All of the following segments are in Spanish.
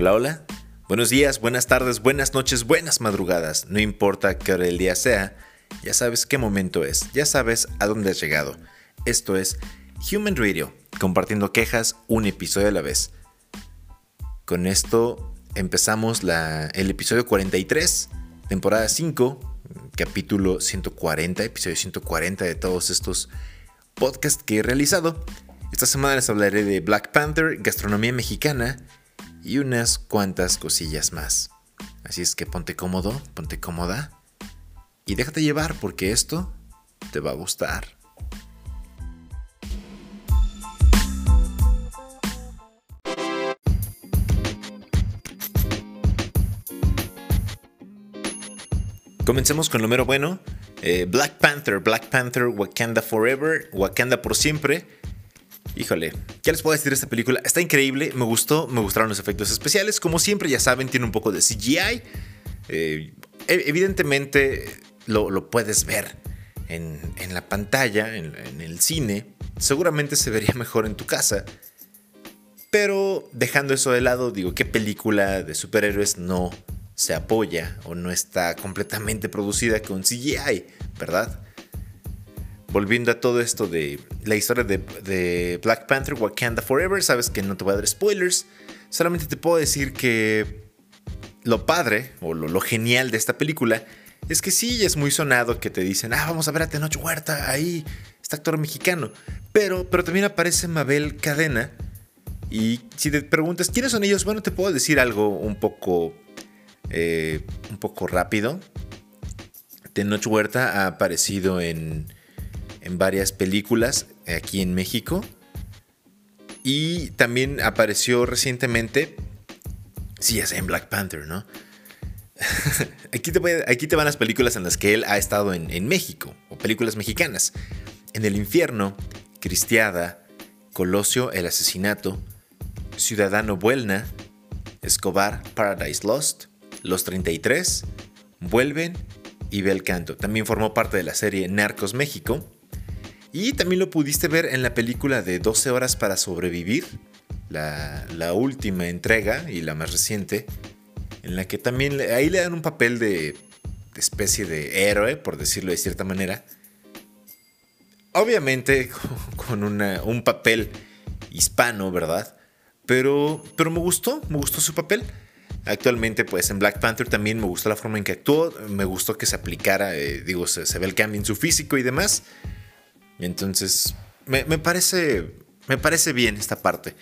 Hola, hola. Buenos días, buenas tardes, buenas noches, buenas madrugadas. No importa qué hora del día sea, ya sabes qué momento es, ya sabes a dónde has llegado. Esto es Human Radio, compartiendo quejas un episodio a la vez. Con esto empezamos el episodio 43, temporada 5, capítulo 140, episodio 140 de todos estos podcasts que he realizado. Esta semana les hablaré de Black Panther, gastronomía mexicana y unas cuantas cosillas más. Así es que ponte cómodo, ponte cómoda y déjate llevar porque esto te va a gustar. Comencemos con lo mero bueno. Eh, Black Panther, Black Panther, Wakanda Forever, Wakanda por siempre. Híjole, ¿qué les puedo decir de esta película? Está increíble, me gustó, me gustaron los efectos especiales. Como siempre, ya saben, tiene un poco de CGI. Eh, e, evidentemente lo, puedes ver en, la pantalla, en, en el cine. Seguramente se vería mejor en tu casa. Pero dejando eso de lado, digo, ¿qué película de superhéroes no se apoya o no está completamente producida con CGI, ¿verdad? Volviendo a todo esto de la historia de, Black Panther, Wakanda Forever, sabes que no te voy a dar spoilers, solamente te puedo decir que lo padre o lo, genial de esta película es que sí es muy sonado que te dicen, ah, vamos a ver a Tenoch Huerta, ahí está actor mexicano, pero, pero también aparece Mabel Cadena. Y si te preguntas quiénes son ellos, bueno, te puedo decir algo un poco eh, un poco rápido. Tenoch Huerta ha aparecido en, en varias películas aquí en México. Y también apareció recientemente. Sí, ya en Black Panther, ¿no? aquí, te, aquí, te, van las películas en las que él ha estado en, en, México, o películas mexicanas. En El Infierno, Cristiada, Colosio, El Asesinato, Ciudadano Buelna, Escobar, Paradise Lost, los 33, Vuelven y Bel Canto. También formó parte de la serie Narcos México. Y también lo pudiste ver en la película de 12 horas para sobrevivir, la, última entrega y la más reciente, en la que también ahí le dan un papel de, especie de héroe, por decirlo de cierta manera. Obviamente con un papel hispano, ¿verdad? Pero, pero me gustó, me gustó su papel. Actualmente, pues en Black Panther también me gustó la forma en que actuó, me gustó que se aplicara, eh, digo, se, ve el cambio en su físico y demás. Entonces, me, parece, me parece bien esta parte.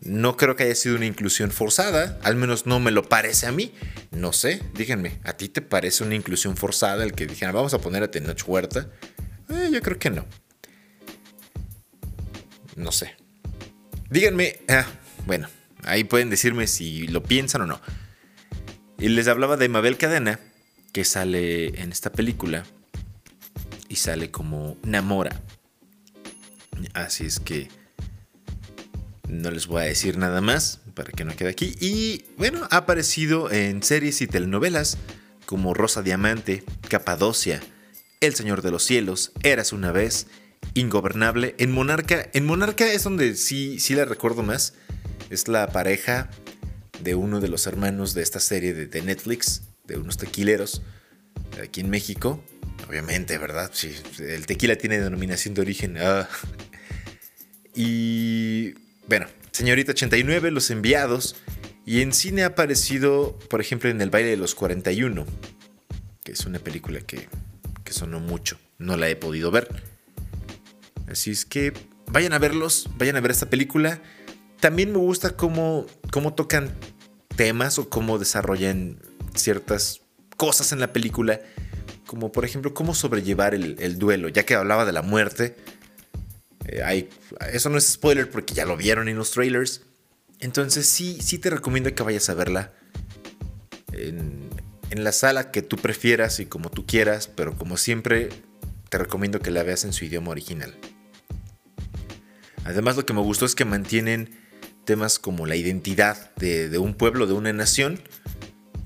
No creo que haya sido una inclusión forzada, al menos no me lo parece a mí. No sé, díganme, ¿a ti te parece una inclusión forzada el que dijeran vamos a poner a Tenoch Huerta? Eh, yo creo que no. No sé. Díganme, ah, bueno, ahí pueden decirme si lo piensan o no. Y les hablaba de Mabel Cadena, que sale en esta película y sale como Namora. Así es que no les voy a decir nada más para que no quede aquí. Y bueno, ha aparecido en series y telenovelas como Rosa Diamante, Capadocia, El Señor de los Cielos, Eras una vez, Ingobernable. En Monarca, en Monarca es donde sí, sí la recuerdo más. Es la pareja de uno de los hermanos de esta serie de, Netflix, de unos tequileros, aquí en México. Obviamente, ¿verdad? Sí, el tequila tiene denominación de origen. Ah. Y bueno, Señorita 89, Los Enviados. Y en cine ha aparecido, por ejemplo, en El baile de los 41, que es una película que, que sonó mucho. No la he podido ver. Así es que vayan a verlos, vayan a ver esta película. También me gusta cómo, cómo tocan temas o cómo desarrollan ciertas cosas en la película, como por ejemplo cómo sobrellevar el, duelo, ya que hablaba de la muerte. Eh, eso no es spoiler porque ya lo vieron en los trailers. Entonces sí, sí te recomiendo que vayas a verla en, en la sala que tú prefieras y como tú quieras, pero como siempre te recomiendo que la veas en su idioma original. Además lo que me gustó es que mantienen temas como la identidad de, un pueblo, de una nación,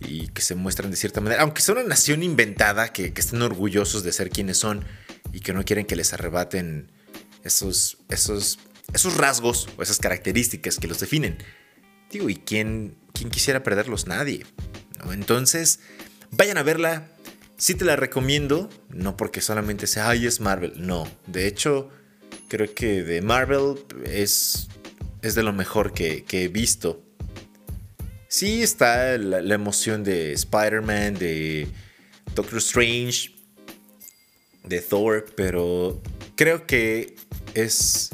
y que se muestran de cierta manera, aunque sea una nación inventada, que, estén orgullosos de ser quienes son y que no quieren que les arrebaten esos, esos, esos rasgos o esas características que los definen. Digo, ¿y quién, ¿quién quisiera perderlos? Nadie. Entonces, vayan a verla. Sí te la recomiendo, no porque solamente sea, ay, es Marvel. No, de hecho, creo que de Marvel es, es de lo mejor que, he visto. Sí está la emoción de Spider-Man, de Doctor Strange, de Thor, pero creo que es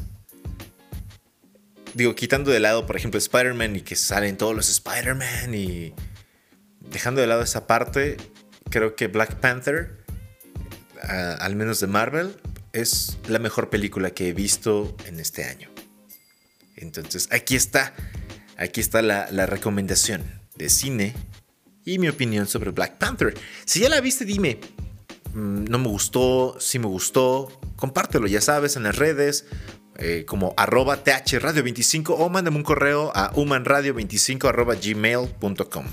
digo, quitando de lado, por ejemplo, Spider-Man y que salen todos los Spider-Man y dejando de lado esa parte, creo que Black Panther, al menos de Marvel, es la mejor película que he visto en este año. Entonces, aquí está, aquí está la, la recomendación de cine y mi opinión sobre Black Panther. Si ya la viste, dime, no me gustó, si me gustó, compártelo, ya sabes, en las redes eh, como arroba thradio25 o mándame un correo a humanradio25 arroba gmail.com.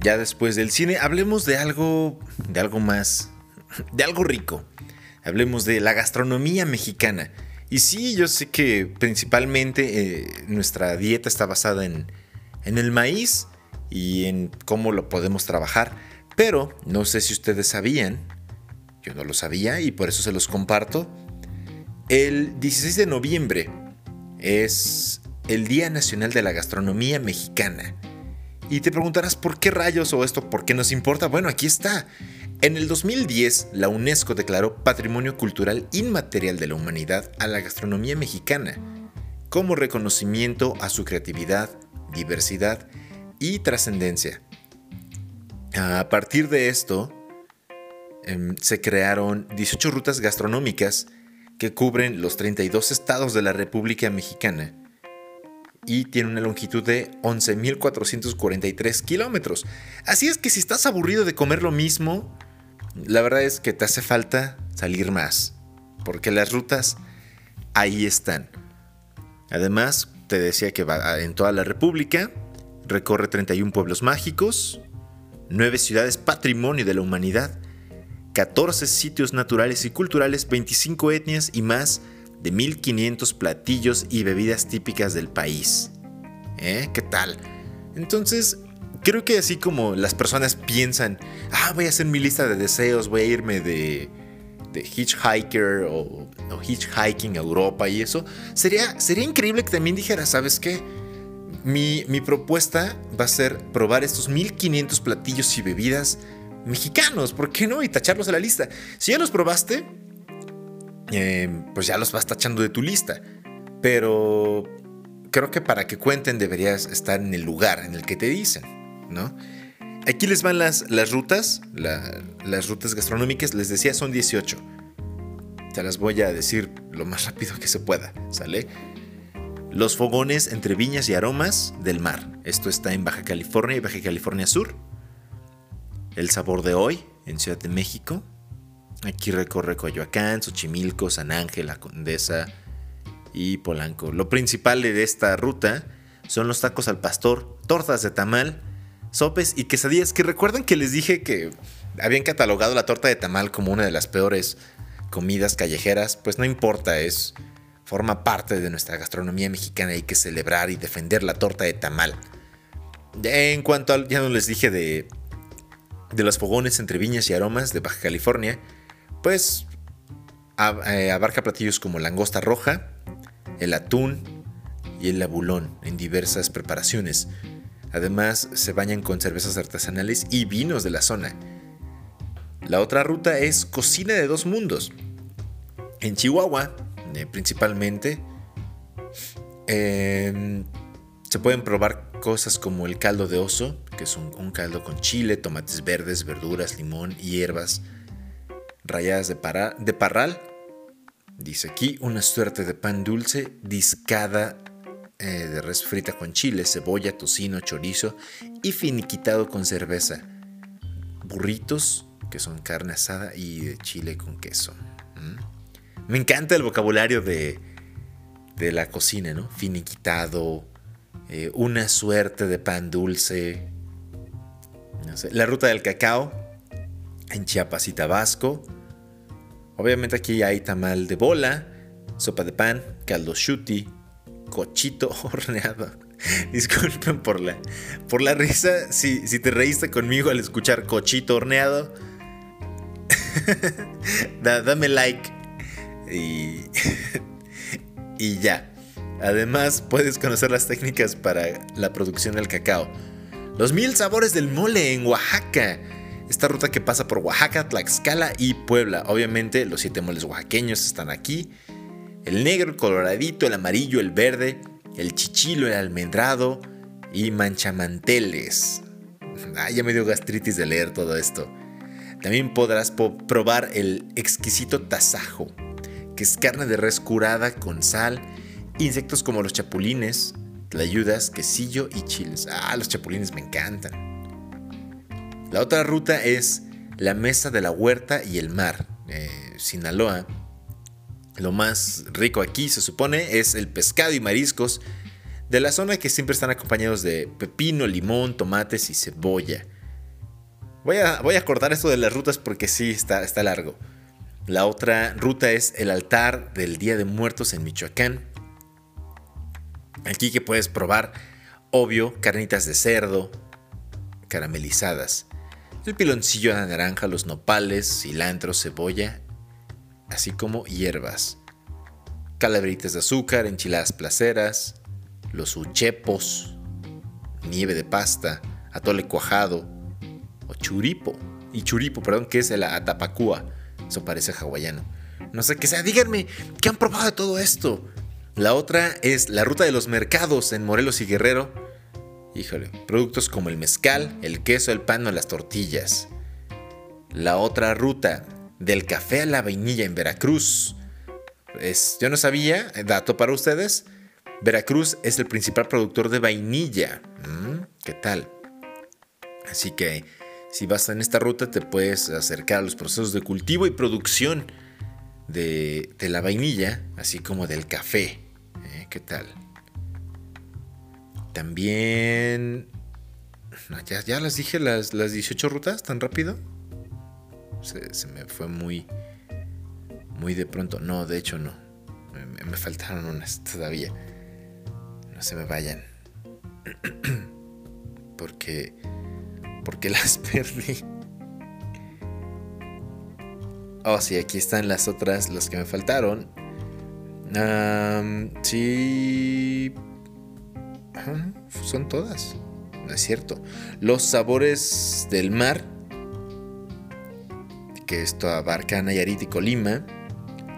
Ya después del cine, hablemos de algo, de algo más, de algo rico. Hablemos de la gastronomía mexicana. Y sí, yo sé que principalmente eh, nuestra dieta está basada en, en el maíz y en cómo lo podemos trabajar. Pero no sé si ustedes sabían, yo no lo sabía y por eso se los comparto. El 16 de noviembre es el Día Nacional de la Gastronomía Mexicana. Y te preguntarás por qué rayos o esto, por qué nos importa. Bueno, aquí está. En el 2010, la UNESCO declaró Patrimonio Cultural Inmaterial de la Humanidad a la gastronomía mexicana, como reconocimiento a su creatividad, diversidad y trascendencia. A partir de esto, em, se crearon 18 rutas gastronómicas que cubren los 32 estados de la República Mexicana y tiene una longitud de 11.443 kilómetros. Así es que si estás aburrido de comer lo mismo, la verdad es que te hace falta salir más, porque las rutas ahí están. Además, te decía que va en toda la República, recorre 31 pueblos mágicos, 9 ciudades patrimonio de la humanidad, 14 sitios naturales y culturales, 25 etnias y más de 1500 platillos y bebidas típicas del país. ¿Eh? ¿Qué tal? Entonces, creo que así como las personas piensan, ah, voy a hacer mi lista de deseos, voy a irme de, hitchhiker o, hitchhiking a Europa y eso, sería, sería increíble que también dijera, ¿sabes qué? Mi, propuesta va a ser probar estos 1500 platillos y bebidas mexicanos, ¿por qué no? Y tacharlos a la lista. Si ya los probaste, eh, pues ya los vas tachando de tu lista. Pero creo que para que cuenten deberías estar en el lugar en el que te dicen. ¿No? Aquí les van las, rutas, las rutas gastronómicas, les decía son 18. Te las voy a decir lo más rápido que se pueda, ¿sale? Los fogones entre viñas y aromas del mar. Esto está en Baja California y Baja California Sur. El sabor de hoy en Ciudad de México. Aquí recorre Coyoacán, Xochimilco, San Ángel, La Condesa y Polanco. Lo principal de esta ruta son los tacos al pastor, tortas de tamal, sopes y quesadillas que recuerdan que les dije que habían catalogado la torta de tamal como una de las peores comidas callejeras, pues no importa, es forma parte de nuestra gastronomía mexicana, hay que celebrar y defender la torta de tamal. En cuanto al, ya no les dije de de los fogones entre viñas y aromas de Baja California, pues eh, abarca platillos como langosta roja, el atún y el abulón en diversas preparaciones. Además, se bañan con cervezas artesanales y vinos de la zona. La otra ruta es Cocina de dos Mundos. En Chihuahua, eh, principalmente, em, se pueden probar cosas como el caldo de oso, que es un, caldo con chile, tomates verdes, verduras, limón hierbas rayadas de, de parral. Dice aquí una suerte de pan dulce discada eh, de res frita con chile, cebolla, tocino, chorizo y finiquitado con cerveza. Burritos, que son carne asada y de chile con queso. Me encanta el vocabulario de, de la cocina, ¿no? Finiquitado, eh, una suerte de pan dulce. la ruta del cacao en Chiapas y Tabasco. Obviamente aquí hay tamal de bola, sopa de pan, caldo shuti, cochito horneado. Disculpen por la, por la risa. Si, si te reíste conmigo al escuchar cochito horneado, dame like. Y, y ya. Además, puedes conocer las técnicas para la producción del cacao. Los mil sabores del mole en Oaxaca. Esta ruta que pasa por Oaxaca, Tlaxcala y Puebla. Obviamente los siete moles oaxaqueños están aquí. El negro, el coloradito, el amarillo, el verde, el chichilo, el almendrado y manchamanteles. Ah, ya me dio gastritis de leer todo esto. También podrás probar el exquisito tasajo, que es carne de res curada con sal, insectos como los chapulines, tlayudas, quesillo y chiles. Ah, los chapulines me encantan. La otra ruta es la mesa de la huerta y el mar, eh, Sinaloa. Lo más rico aquí, se supone, es el pescado y mariscos de la zona que siempre están acompañados de pepino, limón, tomates y cebolla. Voy a, voy a cortar esto de las rutas porque sí, está, está largo. La otra ruta es el altar del Día de Muertos en Michoacán. Aquí que puedes probar, obvio, carnitas de cerdo caramelizadas, el piloncillo de naranja, los nopales, cilantro, cebolla así como hierbas, calaveritas de azúcar, enchiladas placeras, los uchepos, nieve de pasta, atole cuajado o churipo. Y churipo, perdón, que es el atapacúa. Eso parece hawaiano. No sé qué sea. Díganme, ¿qué han probado de todo esto? La otra es la ruta de los mercados en Morelos y Guerrero. Híjole, productos como el mezcal, el queso, el pan o las tortillas. La otra ruta, del café a la vainilla en Veracruz. Es, yo no sabía, dato para ustedes, Veracruz es el principal productor de vainilla. Mm, ¿Qué tal? Así que si vas en esta ruta te puedes acercar a los procesos de cultivo y producción de, la vainilla, así como del café. ¿eh? ¿Qué tal? También... Ya, ya las dije las, las 18 rutas tan rápido. Se, me fue muy, muy de pronto. No, de hecho no. Me, faltaron unas todavía. No se me vayan. porque, porque las perdí. Oh, sí, aquí están las otras, las que me faltaron. sí. son todas. No es cierto. Los sabores del mar que esto abarca Nayarit y Colima.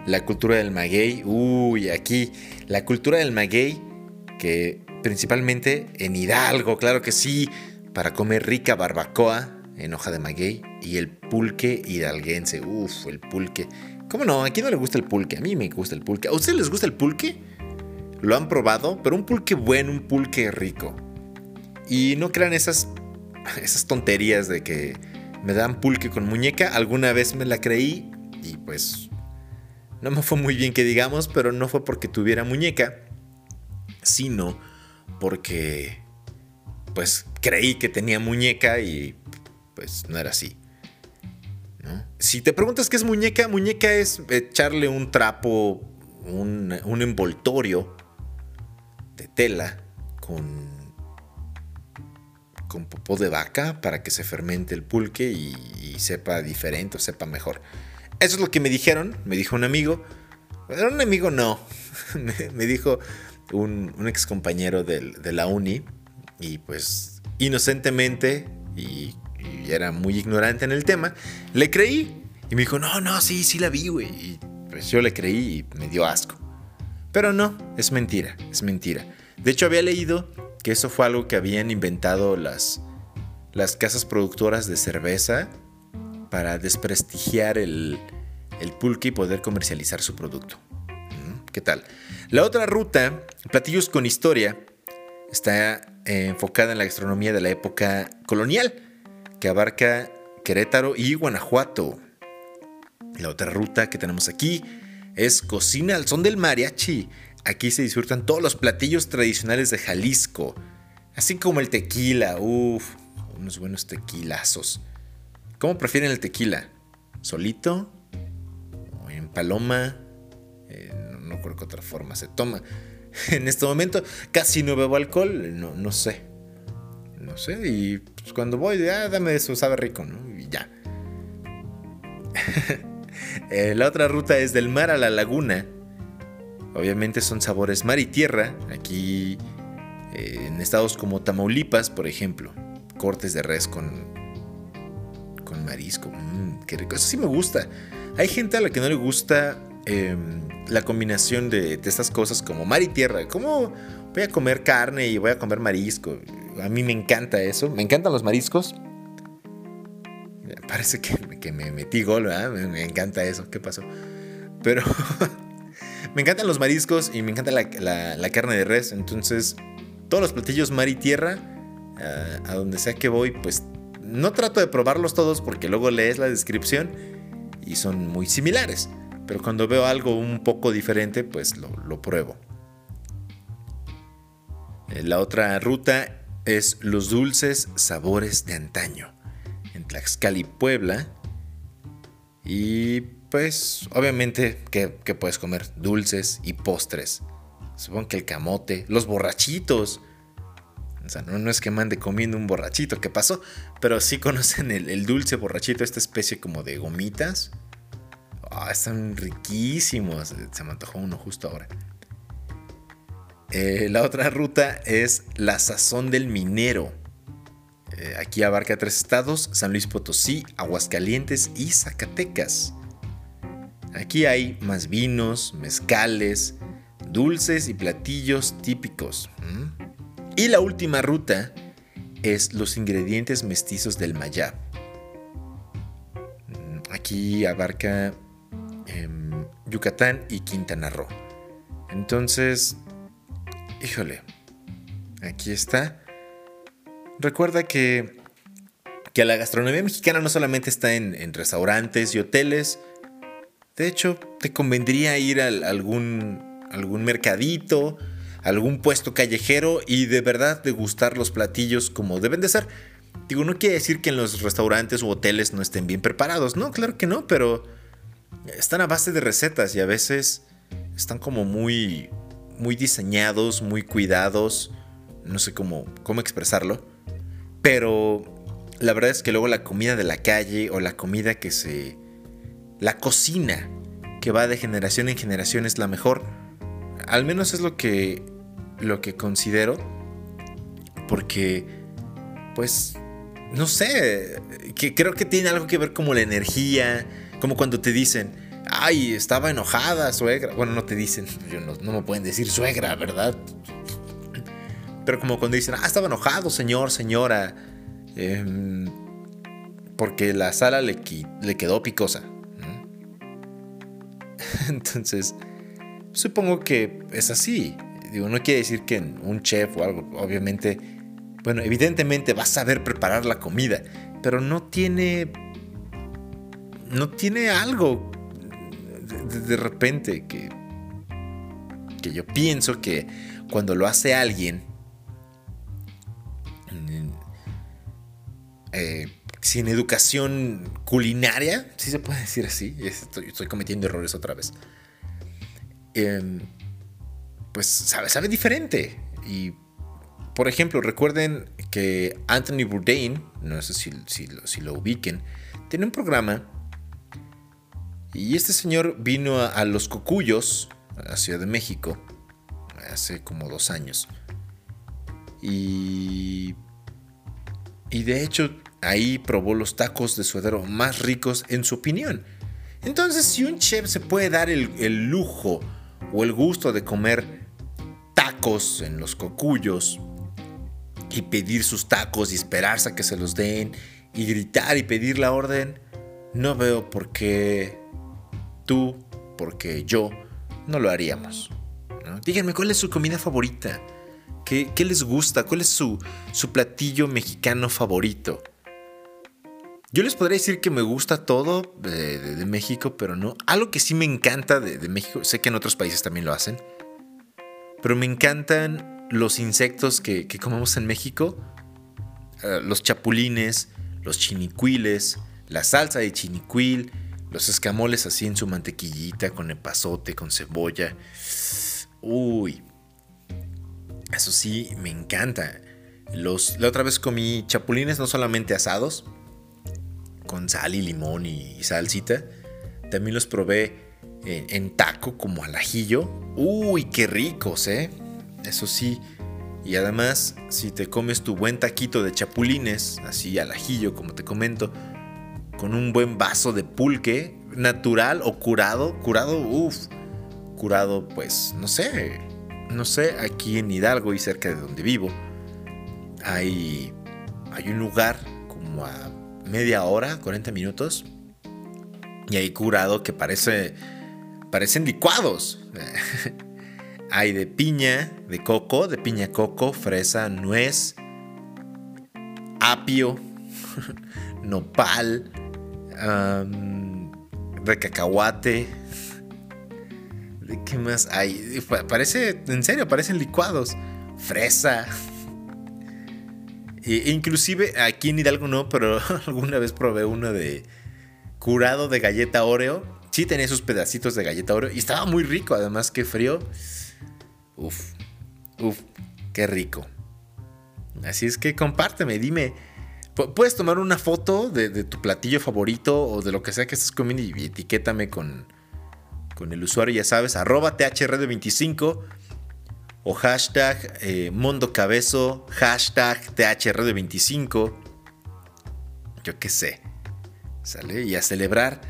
La cultura del maguey, uy, aquí, la cultura del maguey, que principalmente en Hidalgo, claro que sí, para comer rica barbacoa en hoja de maguey y el pulque hidalguense, uff, el pulque. ¿Cómo no? ¿A quién no le gusta el pulque? A mí me gusta el pulque. ¿A ustedes les gusta el pulque? Lo han probado, pero un pulque bueno, un pulque rico. Y no crean esas, esas tonterías de que me dan pulque con muñeca. Alguna vez me la creí y pues no me fue muy bien que digamos, pero no fue porque tuviera muñeca, sino porque pues creí que tenía muñeca y pues no era así. Si te preguntas qué es muñeca, muñeca es echarle un trapo, un, un envoltorio de tela con con popó de vaca para que se fermente el pulque y, sepa diferente o sepa mejor. Eso es lo que me dijeron, me dijo un amigo. Era un amigo no, me, dijo un, ex compañero de la uni y pues inocentemente y, era muy ignorante en el tema, le creí y me dijo, no, no, sí, sí la vi, güey. Y pues yo le creí y me dio asco. Pero no, es mentira, es mentira. De hecho había leído que eso fue algo que habían inventado las, las casas productoras de cerveza para desprestigiar el, el pulque y poder comercializar su producto. Mm, ¿Qué tal? La otra ruta, Platillos con Historia, está eh, enfocada en la gastronomía de la época colonial, que abarca Querétaro y Guanajuato. La otra ruta que tenemos aquí es Cocina al son del mariachi, Aquí se disfrutan todos los platillos tradicionales de Jalisco, así como el tequila, uff, unos buenos tequilazos. ¿Cómo prefieren el tequila? ¿Solito? ¿O en paloma? Eh, no, creo que otra forma se toma. En este momento casi no bebo alcohol, no, no sé. No sé, y pues, cuando voy, ah, dame eso, sabe rico, ¿no? Y ya. Eh, la otra ruta es del mar a la laguna. Obviamente son sabores mar y tierra. Aquí eh, en estados como Tamaulipas, por ejemplo, cortes de res con, con marisco. Mmm, qué rico. Eso sí me gusta. Hay gente a la que no le gusta em, la combinación de, estas cosas como mar y tierra. ¿Cómo voy a comer carne y voy a comer marisco? A mí me encanta eso. Me encantan los mariscos. Parece que, me metí gol, ¿verdad? Me, encanta eso. ¿Qué pasó? Pero me encantan los mariscos y me encanta la carne de res. Entonces todos los platillos mar y tierra, a donde sea que voy, pues no trato de probarlos todos porque luego lees la descripción y son muy similares. Pero cuando veo algo un poco diferente, pues lo, pruebo. Eh, la otra ruta es los dulces sabores de antaño. En Tlaxcala y Puebla. Y pues obviamente que puedes comer dulces y postres. Supongo que el camote, los borrachitos. O sea, no, es que mande comiendo un borrachito, ¿qué pasó? Pero sí conocen el, dulce borrachito, esta especie como de gomitas. Ah, están riquísimos. Se me antojó uno justo ahora. Eh, la otra ruta es la sazón del minero. Eh, aquí abarca tres estados, San Luis Potosí, Aguascalientes y Zacatecas. Aquí hay más vinos, mezcales, dulces y platillos típicos. Y la última ruta es los ingredientes mestizos del Mayab. Mm, aquí abarca em, Yucatán y Quintana Roo. Entonces, híjole, aquí está. Recuerda que, que la gastronomía mexicana no solamente está en, restaurantes y hoteles. De hecho, te convendría ir a algún algún mercadito, algún puesto callejero y de verdad degustar los platillos como deben de ser. Digo, no quiere decir que en los restaurantes u hoteles no estén bien preparados, no, claro que no, pero están a base de recetas y a veces están como muy muy diseñados, muy cuidados, no sé cómo cómo expresarlo, pero la verdad es que luego la comida de la calle o la comida que se la cocina que va de generación en generación es la mejor al menos es lo que, lo que considero. Porque, pues, no sé, que creo que tiene algo que ver como la energía, como cuando te dicen, ay, estaba enojada, suegra. Bueno, no te dicen, no, me pueden decir suegra, ¿verdad? Pero como cuando dicen, ah, estaba enojado, señor, señora, em, porque la sala le, le quedó picosa. Entonces, Supongo que es así. Digo, no quiere decir que un chef o algo, obviamente, bueno, evidentemente va a saber preparar la comida, pero no tiene, no tiene algo de, repente que, que yo pienso que cuando lo hace alguien, eh, sin educación culinaria, si se puede decir así, estoy cometiendo errores otra vez Em, pues sabe, sabe diferente. Y, por ejemplo, recuerden que Anthony Bourdain, no sé si, lo, ubiquen, tiene un programa y este señor vino a, Los Cocuyos, a Ciudad de México, hace como dos años. Y, y de hecho ahí probó los tacos de suadero más ricos en su opinión. Entonces si un chef se puede dar el, lujo o el gusto de comer tacos en los cocuyos y pedir sus tacos y esperarse a que se los den y gritar y pedir la orden, no veo por qué tú, porque yo, no lo haríamos. Díganme, ¿cuál es su comida favorita? ¿Qué, les gusta? ¿Cuál es su platillo mexicano favorito? Yo les podría decir que me gusta todo de, México, pero no. Algo que sí me encanta de, México, sé que en otros países también lo hacen, pero me encantan los insectos que, comemos en México. eh, los chapulines, los chinicuiles, la salsa de chinicuil, los escamoles así en su mantequillita, con epazote, con cebolla. Uy, eso sí, me encanta. La otra vez comí chapulines no solamente asados, con sal y limón y, salsita. También los probé en, taco como al ajillo. Uy, qué ricos, ¿eh? Eso sí. Y además, si te comes tu buen taquito de chapulines, así al ajillo, como te comento, con un buen vaso de pulque, natural o curado, curado, uff, curado, pues, no sé, no sé, aquí en Hidalgo y cerca de donde vivo, hay, hay un lugar media hora, 40 minutos, y hay curado que parece, parecen licuados. hay de piña, de coco, de piña coco, fresa, nuez, apio, nopal, de cacahuate. ¿De qué más hay? Parece, en serio, parecen licuados. Fresa. E inclusive aquí en Hidalgo no, pero alguna vez probé uno de curado de galleta Oreo. Sí tenía esos pedacitos de galleta Oreo y estaba muy rico, además que frío. Uf, uf, qué rico. Así es que compárteme, dime, puedes tomar una foto de, tu platillo favorito o de lo que sea que estés comiendo y etiquétame con, con el usuario, ya sabes, arroba THRD25 o hashtag eh, Mondo Cabezo, hashtag THRD25, yo qué sé, ¿sale? Y a celebrar,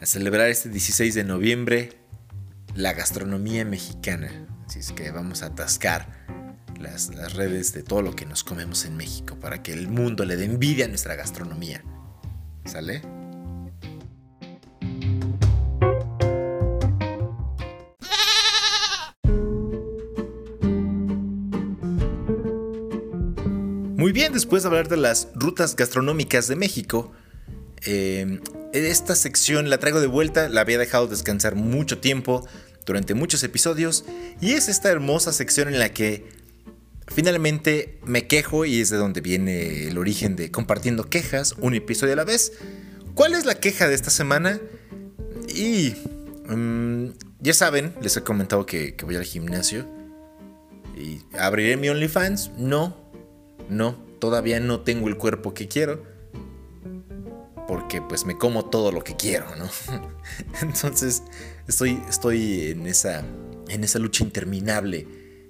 a celebrar este 16 de noviembre la gastronomía mexicana. Así es que vamos a atascar las, redes de todo lo que nos comemos en México para que el mundo le dé envidia a nuestra gastronomía. ¿Sale? Después de hablar de las rutas gastronómicas de México, eh, esta sección la traigo de vuelta, la había dejado descansar mucho tiempo durante muchos episodios y es esta hermosa sección en la que Finalmente me quejo y es de donde viene el origen de compartiendo quejas, un episodio a la vez. ¿Cuál es la queja de esta semana? Y mm, ya saben, les he comentado que, voy al gimnasio. ¿Y abriré mi OnlyFans? No, no, todavía no tengo el cuerpo que quiero. Porque pues me como todo lo que quiero, ¿no? Entonces estoy, estoy en, esa, en esa lucha interminable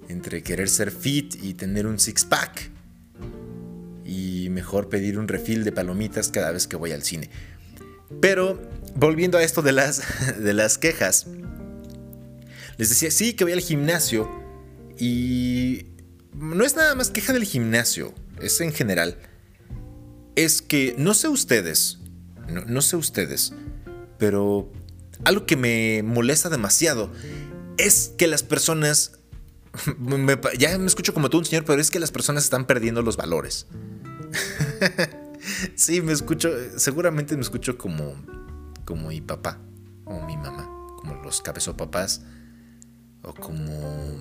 entre querer ser fit y tener un six-pack. Y mejor pedir un refill de palomitas cada vez que voy al cine. Pero volviendo a esto de las, de las quejas. Les decía, sí, que voy al gimnasio. Y no es nada más queja del gimnasio, es en general. Es que no sé ustedes, no, no sé ustedes, pero algo que me molesta demasiado es que las personas ya me escucho como tú, un señor, pero es que las personas están perdiendo los valores. sí, me escucho, seguramente me escucho como, como mi papá, o mi mamá, como los cabezopapás, o como,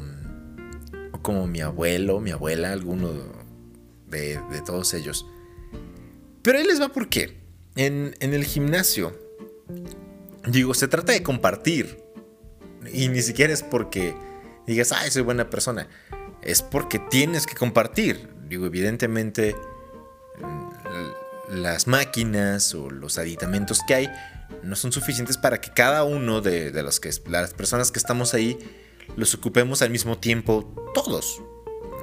o como mi abuelo, mi abuela, alguno de, de todos ellos. Pero ahí les va por qué. En, en el gimnasio, digo, se trata de compartir. Y ni siquiera es porque digas, ay, soy buena persona. Es porque tienes que compartir. Digo, evidentemente mm, las máquinas o los aditamentos que hay no son suficientes para que cada uno de, los que, las personas que estamos ahí los ocupemos al mismo tiempo todos.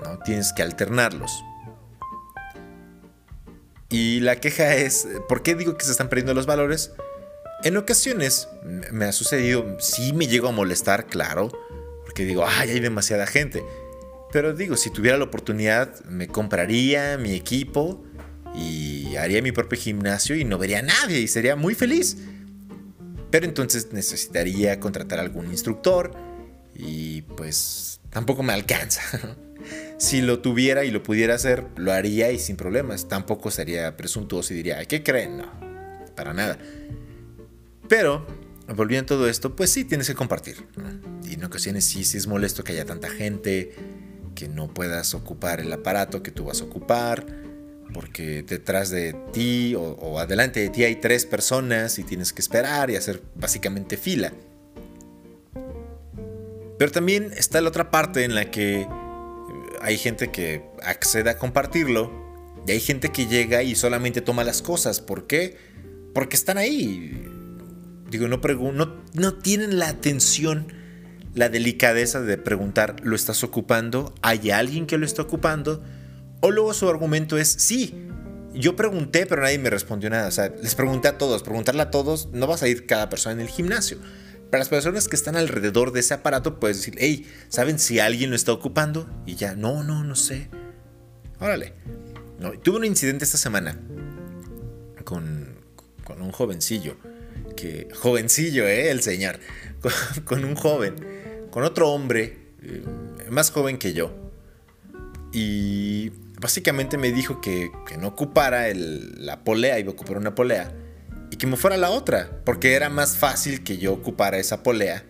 ¿no? Tienes que alternarlos. Y la queja es, ¿por qué digo que se están perdiendo los valores? En ocasiones me ha sucedido, sí me llego a molestar, claro, que digo, ay, hay demasiada gente. Pero digo, si tuviera la oportunidad, me compraría mi equipo y haría mi propio gimnasio y no vería a nadie y sería muy feliz. Pero entonces necesitaría contratar algún instructor y pues tampoco me alcanza. si lo tuviera y lo pudiera hacer, lo haría y sin problemas. Tampoco sería presuntuoso y diría, ¿qué creen? No, para nada. Pero volviendo a todo esto, pues sí, tienes que compartir. Y en ocasiones sí, sí es molesto que haya tanta gente, que no puedas ocupar el aparato que tú vas a ocupar, porque detrás de ti o, adelante de ti hay tres personas y tienes que esperar y hacer básicamente fila. Pero también está la otra parte en la que hay gente que accede a compartirlo y hay gente que llega y solamente toma las cosas. ¿Por qué? Porque están ahí. Digo, no, no, no tienen la atención, la delicadeza de preguntar, ¿lo estás ocupando? ¿Hay alguien que lo está ocupando? O luego su argumento es, sí, yo pregunté, pero nadie me respondió nada. O sea, les pregunté a todos, preguntarle a todos, no vas a ir cada persona en el gimnasio. Para las personas que están alrededor de ese aparato, puedes decir, hey, ¿saben si alguien lo está ocupando? Y ya, no, no, no sé. Órale. No, tuve un incidente esta semana con, un jovencillo. Que, jovencillo, ¿eh? El señor. Con, con un joven. Con otro hombre, eh, más joven que yo. Y básicamente me dijo que, no ocupara la polea, iba a ocupar una polea, que me fuera la otra, porque era más fácil que yo ocupara esa polea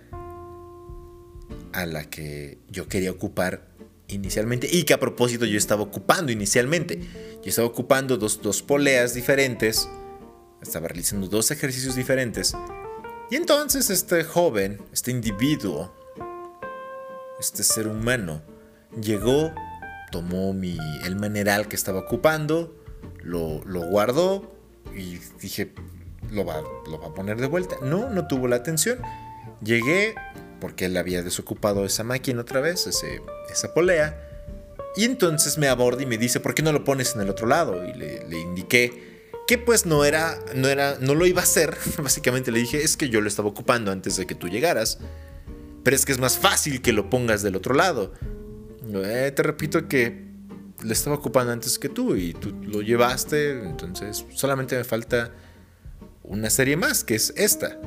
a la que yo quería ocupar inicialmente y que a propósito yo estaba ocupando inicialmente. Yo estaba ocupando dos, dos poleas diferentes, estaba realizando dos ejercicios diferentes. Y entonces este joven, este individuo, este ser humano, llegó tomó mi, el maneral que estaba ocupando, lo, guardó y dije, lo va, lo va a poner de vuelta. No, no tuvo la atención. Llegué porque él había desocupado esa máquina otra vez, ese, esa polea. Y entonces me aborda y me dice, ¿por qué no lo pones en el otro lado? Y le, le, indiqué que pues no era, no era, no lo iba a hacer. Básicamente le dije, es que yo lo estaba ocupando antes de que tú llegaras. Pero es que es más fácil que lo pongas del otro lado. Eh, te repito que le estaba ocupando antes que tú y tú lo llevaste, entonces solamente me falta una serie más, que es esta.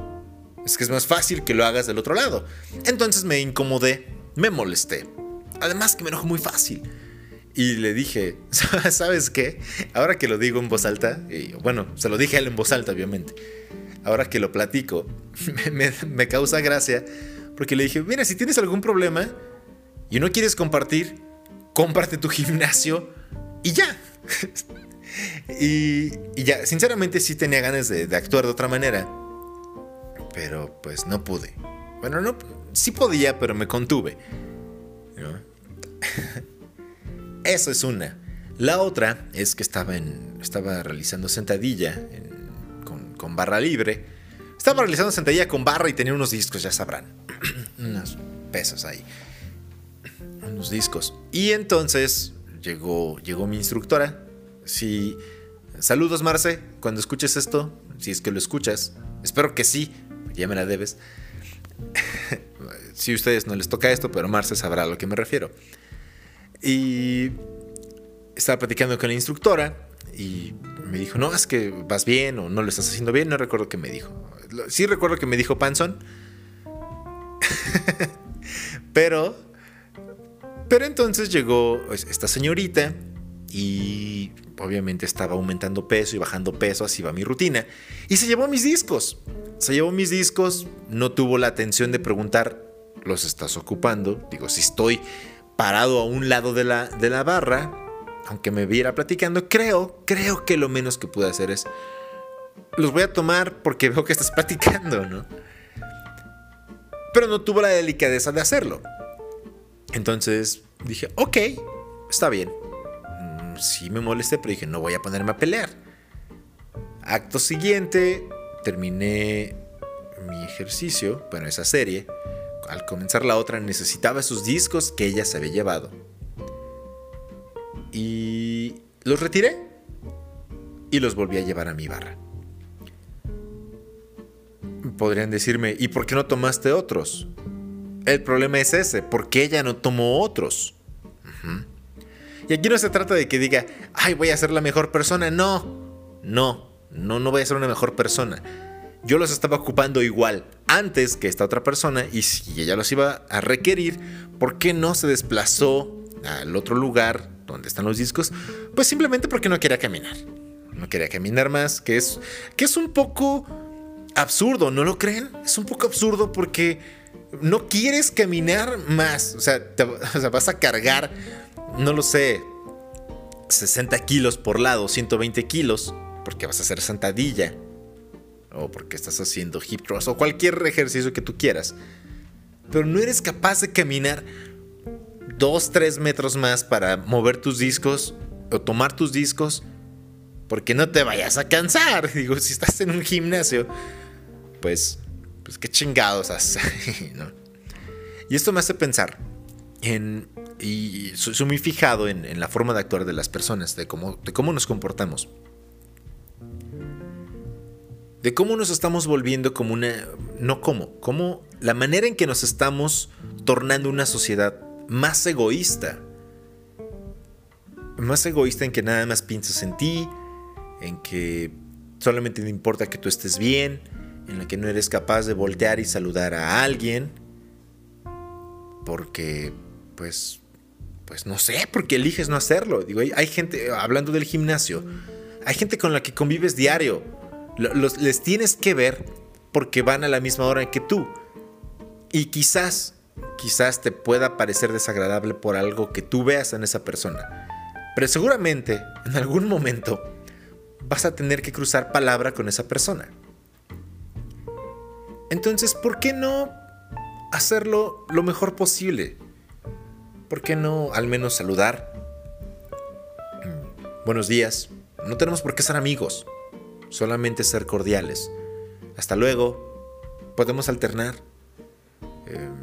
Es que es más fácil que lo hagas del otro lado. Entonces me incomodé, me molesté. Además que me enojo muy fácil. Y le dije, ¿sabes qué? Ahora que lo digo en voz alta, bueno, se lo dije a él en voz alta, obviamente. Ahora que lo platico, me, me causa gracia porque le dije, mira, si tienes algún problema, y no quieres compartir, cómprate tu gimnasio y ya. y, ya, sinceramente sí tenía ganas de, actuar de otra manera, pero pues no pude. Bueno, no, sí podía, pero me contuve. Eso es una. La otra es que estaba, en, estaba realizando sentadilla con, con barra libre. Estaba realizando sentadilla con barra y tenía unos discos, ya sabrán. unos pesos ahí unos discos. Y entonces llegó, llegó mi instructora. Si, saludos Marce, cuando escuches esto, si es que lo escuchas, espero que sí, ya me la debes. si a ustedes no les toca esto, pero Marce sabrá a lo que me refiero. Y estaba platicando con la instructora y me dijo, no, es que vas bien o no lo estás haciendo bien, no recuerdo qué me dijo. Sí recuerdo que me dijo Panson, pero pero entonces llegó pues, esta señorita y obviamente estaba aumentando peso y bajando peso, así va mi rutina. Y se llevó mis discos. Se llevó mis discos, no tuvo la atención de preguntar, ¿los estás ocupando? Digo, si estoy parado a un lado de la, de la barra, aunque me viera platicando, creo, creo que lo menos que pude hacer es, los voy a tomar porque veo que estás platicando, ¿no? Pero no tuvo la delicadeza de hacerlo. Entonces dije, ok, está bien. Sí me molesté, pero dije, no voy a ponerme a pelear. Acto siguiente, terminé mi ejercicio, bueno, esa serie. Al comenzar la otra necesitaba esos discos que ella se había llevado. Y los retiré y los volví a llevar a mi barra. Podrían decirme, ¿y por qué no tomaste otros? El problema es ese, porque ella no tomó otros. Y aquí no se trata de que diga, ay, voy a ser la mejor persona. No, no, no, no voy a ser una mejor persona. Yo los estaba ocupando igual antes que esta otra persona y si ella los iba a requerir, ¿por qué no se desplazó al otro lugar donde están los discos? Pues simplemente porque no quería caminar. No quería caminar más, que es, que es un poco absurdo, ¿no lo creen? Es un poco absurdo porque no quieres caminar más. O sea, te, vas a cargar, no lo sé, 60 kilos por lado, 120 kilos, porque vas a hacer sentadilla, o porque estás haciendo hip thrust, o cualquier ejercicio que tú quieras. Pero no eres capaz de caminar 2, 3 metros más para mover tus discos o tomar tus discos, porque no te vayas a cansar. Digo, si estás en un gimnasio, pues, pues qué chingados haces. Y esto me hace pensar en y soy, muy fijado en, la forma de actuar de las personas, de cómo, de cómo nos comportamos. De cómo nos estamos volviendo como una... No como, como la manera en que nos estamos tornando una sociedad más egoísta. Más egoísta en que nada más piensas en ti, en que solamente te importa que tú estés bien, en la que no eres capaz de voltear y saludar a alguien, porque pues pues no sé, porque eliges no hacerlo. Digo, hay, gente, hablando del gimnasio, hay gente con la que convives diario. les tienes que ver porque van a la misma hora que tú. Y quizás, quizás te pueda parecer desagradable por algo que tú veas en esa persona. Pero seguramente, en algún momento, vas a tener que cruzar palabra con esa persona. Entonces, ¿por qué no hacerlo lo mejor posible? ¿Por qué no al menos saludar? Buenos días. No tenemos por qué ser amigos, solamente ser cordiales. Hasta luego. Podemos alternar. Em,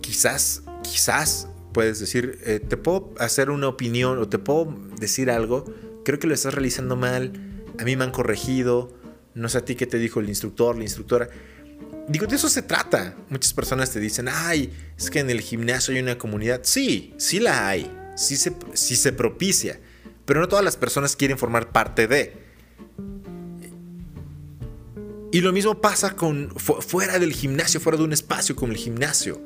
quizás, quizás puedes decir, eh, te puedo hacer una opinión o te puedo decir algo. Creo que lo estás realizando mal. A mí me han corregido. No sé a ti qué te dijo el instructor, la instructora. Digo, de eso se trata. Muchas personas te dicen, ay, es que en el gimnasio hay una comunidad. Sí, sí la hay. Sí se, sí se propicia. Pero no todas las personas quieren formar parte de. Y lo mismo pasa con fuera del gimnasio, fuera de un espacio como el gimnasio.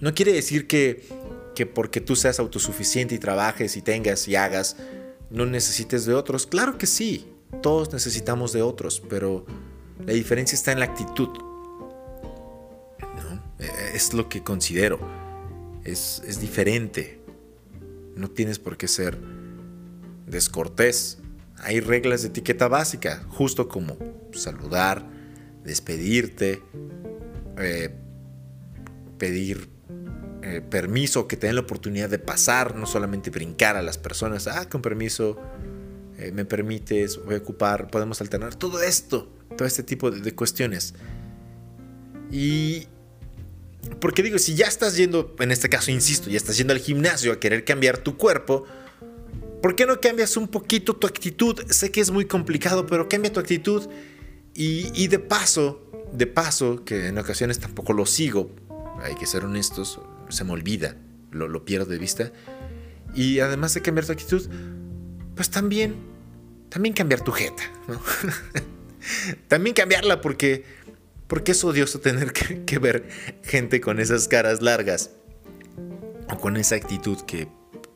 No quiere decir que, que porque tú seas autosuficiente y trabajes y tengas y hagas, no necesites de otros. Claro que sí, todos necesitamos de otros, pero la diferencia está en la actitud. Eh, es lo que considero. Es, es diferente. No tienes por qué ser descortés. Hay reglas de etiqueta básica, justo como saludar, despedirte, eh, pedir eh, permiso, que te den la oportunidad de pasar, no solamente brincar a las personas. Ah, con permiso, me permites, voy a ocupar, podemos alternar. Todo esto, todo este tipo de, de cuestiones. Y porque digo, si ya estás yendo, en este caso, insisto, ya estás yendo al gimnasio a querer cambiar tu cuerpo, ¿por qué no cambias un poquito tu actitud? Sé que es muy complicado, pero cambia tu actitud. Y, de paso, de paso, que en ocasiones tampoco lo sigo, hay que ser honestos, se me olvida, lo, pierdo de vista. Y además de cambiar tu actitud, pues también, también cambiar tu jeta, también cambiarla porque porque es odioso tener que, ver gente con esas caras largas o con esa actitud que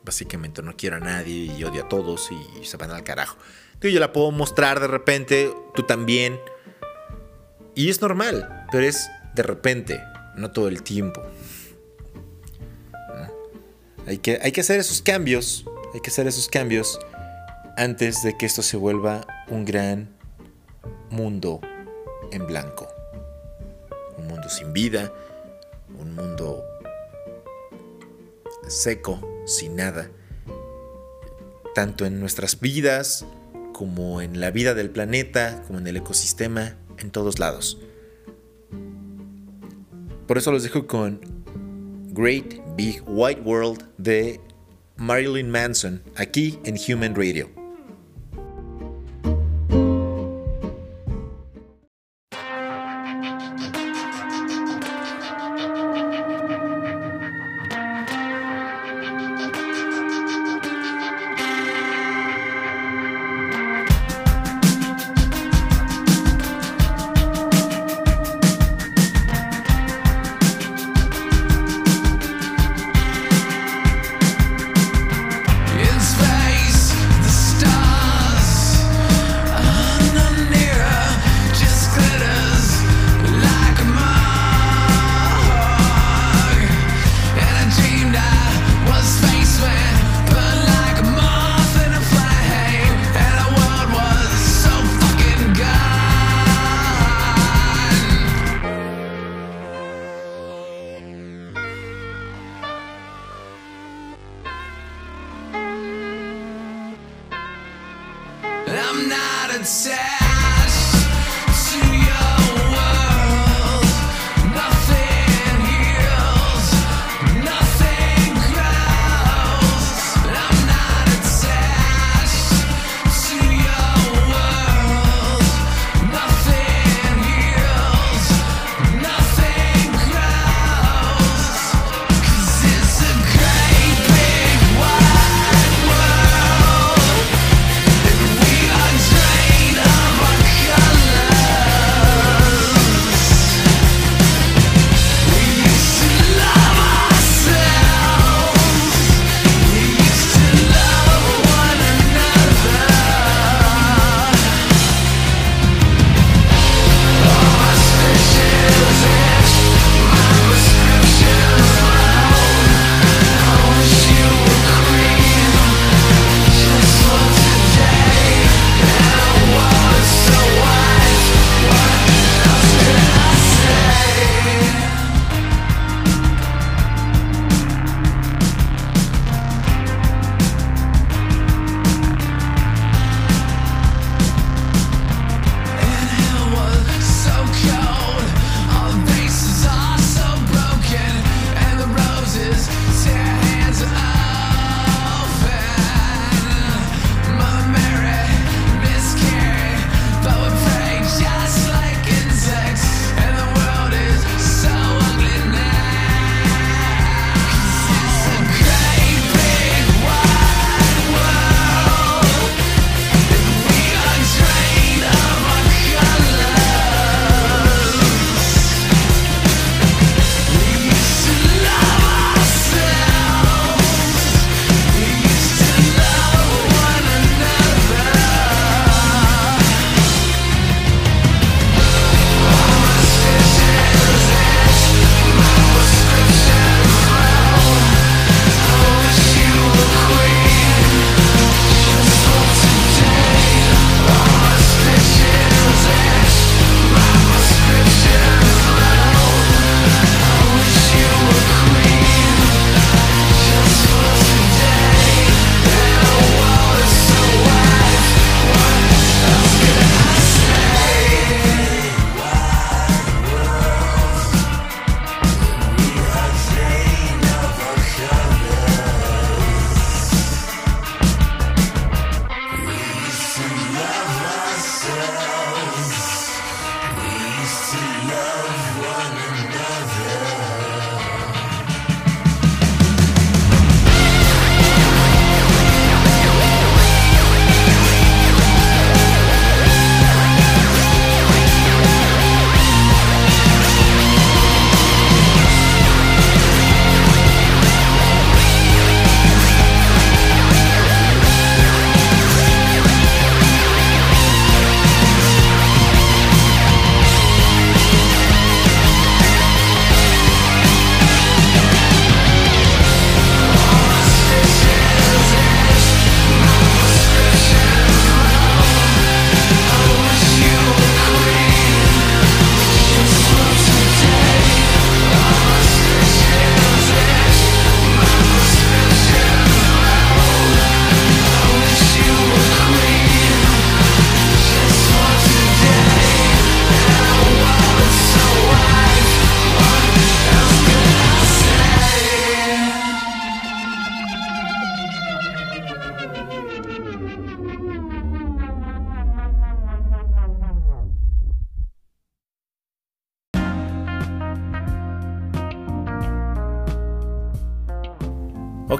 básicamente no quiere a nadie y odia a todos y se van al carajo. Yo la puedo mostrar de repente, tú también. Y es normal, pero es de repente, no todo el tiempo. Hay, que, hay que hacer esos cambios, hay que hacer esos cambios antes de que esto se vuelva un gran mundo en blanco mundo sin vida, un mundo seco, sin nada, tanto en nuestras vidas como en la vida del planeta, como en el ecosistema, en todos lados. Por eso los dejo con Great Big White World de Marilyn Manson, aquí en Human Radio.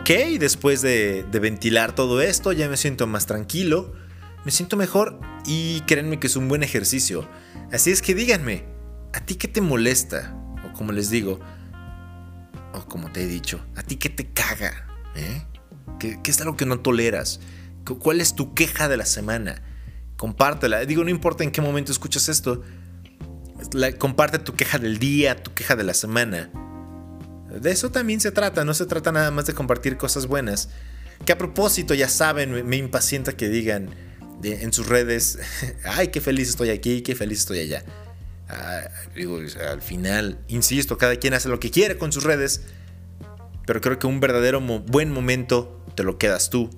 Ok, después de, ventilar todo esto, ya me siento más tranquilo, me siento mejor y créanme que es un buen ejercicio. Así es que díganme, ¿a ti qué te molesta? O como les digo, o como te he dicho, ¿a ti qué te caga? ¿Eh? ¿Qué, es algo que no toleras? ¿Cuál es tu queja de la semana? Compártela. Digo, no importa en qué momento escuchas esto, comparte tu queja del día, tu queja de la semana. De eso también se trata, no se trata nada más de compartir cosas buenas. Que a propósito, ya saben, me, impacienta que digan en sus redes, ay, qué feliz estoy aquí, qué feliz estoy allá. Ah, digo, al final, insisto, cada quien hace lo que quiere con sus redes, pero creo que un verdadero buen momento te lo quedas tú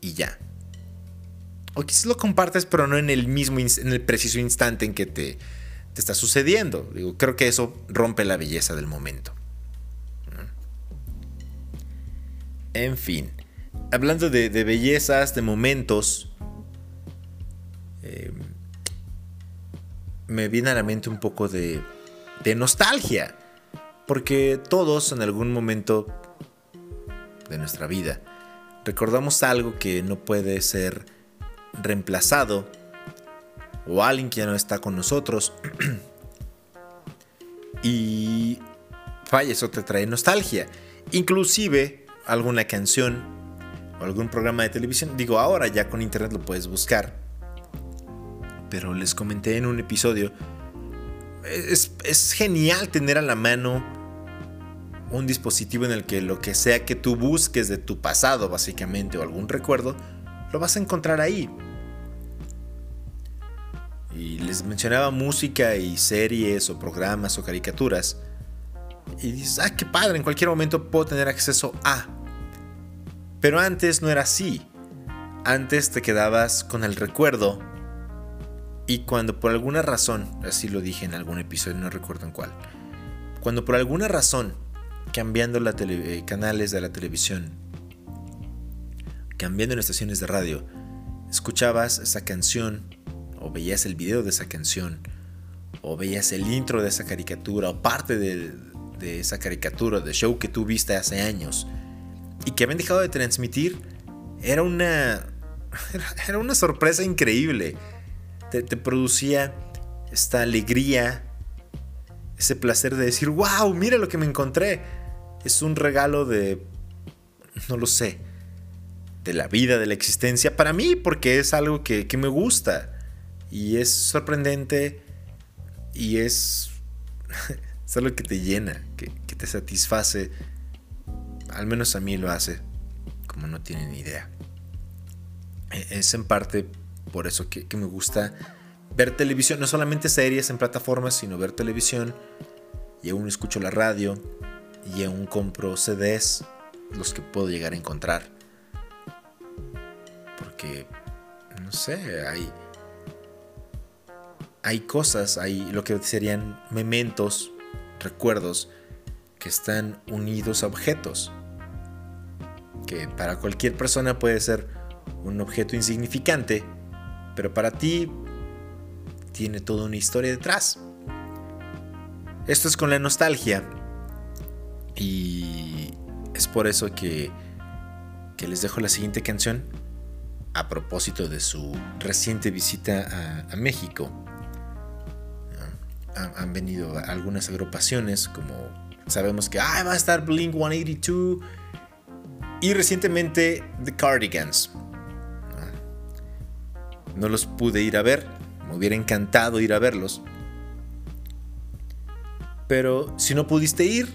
y ya. o quizás lo compartes, pero no en el mismo, en el preciso instante en que te, te está sucediendo. Digo, creo que eso rompe la belleza del momento. En fin, hablando de, bellezas, de momentos, em, me viene a la mente un poco de, de nostalgia, porque todos en algún momento de nuestra vida recordamos algo que no puede ser reemplazado o alguien que ya no está con nosotros. y vaya, eso te trae nostalgia. Inclusive alguna canción o algún programa de televisión. Digo, ahora ya con internet lo puedes buscar. Pero les comenté en un episodio. Es, es genial tener a la mano un dispositivo en el que lo que sea que tú busques de tu pasado, básicamente, o algún recuerdo, lo vas a encontrar ahí. Y les mencionaba música y series o programas o caricaturas. Y dices, ah, qué padre, en cualquier momento puedo tener acceso a. Pero antes no era así. Antes te quedabas con el recuerdo. Y cuando por alguna razón, así lo dije en algún episodio, no recuerdo en cuál. Cuando por alguna razón, cambiando la eh, canales de la televisión, cambiando en estaciones de radio, escuchabas esa canción o veías el video de esa canción, o veías el intro de esa caricatura, o parte de, esa caricatura, de show que tú viste hace años, y que habían dejado de transmitir, era una, era una sorpresa increíble. Te, te producía esta alegría, ese placer de decir, wow, mira lo que me encontré. Es un regalo de, no lo sé, de la vida, de la existencia, para mí, porque es algo que, que me gusta. Y es sorprendente y es, es algo que te llena, que, te satisface. Al menos a mí lo hace, como no tienen idea. E, es en parte por eso que, me gusta ver televisión, no solamente series en plataformas, sino ver televisión. Y aún escucho la radio y aún compro CDs, los que puedo llegar a encontrar. Porque, no sé, hay, hay cosas, hay lo que serían mementos, recuerdos, que están unidos a objetos. Que para cualquier persona puede ser un objeto insignificante, pero para ti tiene toda una historia detrás. Esto es con la nostalgia. Y es por eso que, que les dejo la siguiente canción a propósito de su reciente visita a México han, venido algunas agrupaciones, como sabemos que ah, va a estar Blink 182 y recientemente The Cardigans. No los pude ir a ver, me hubiera encantado ir a verlos. Pero si no pudiste ir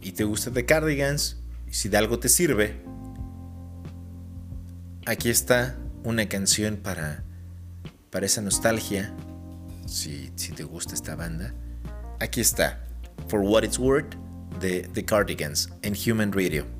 y te gusta The Cardigans, y si de algo te sirve, aquí está una canción para, para esa nostalgia, si, te gusta esta banda. Aquí está, For What It's Worth, de The Cardigans en Human Radio.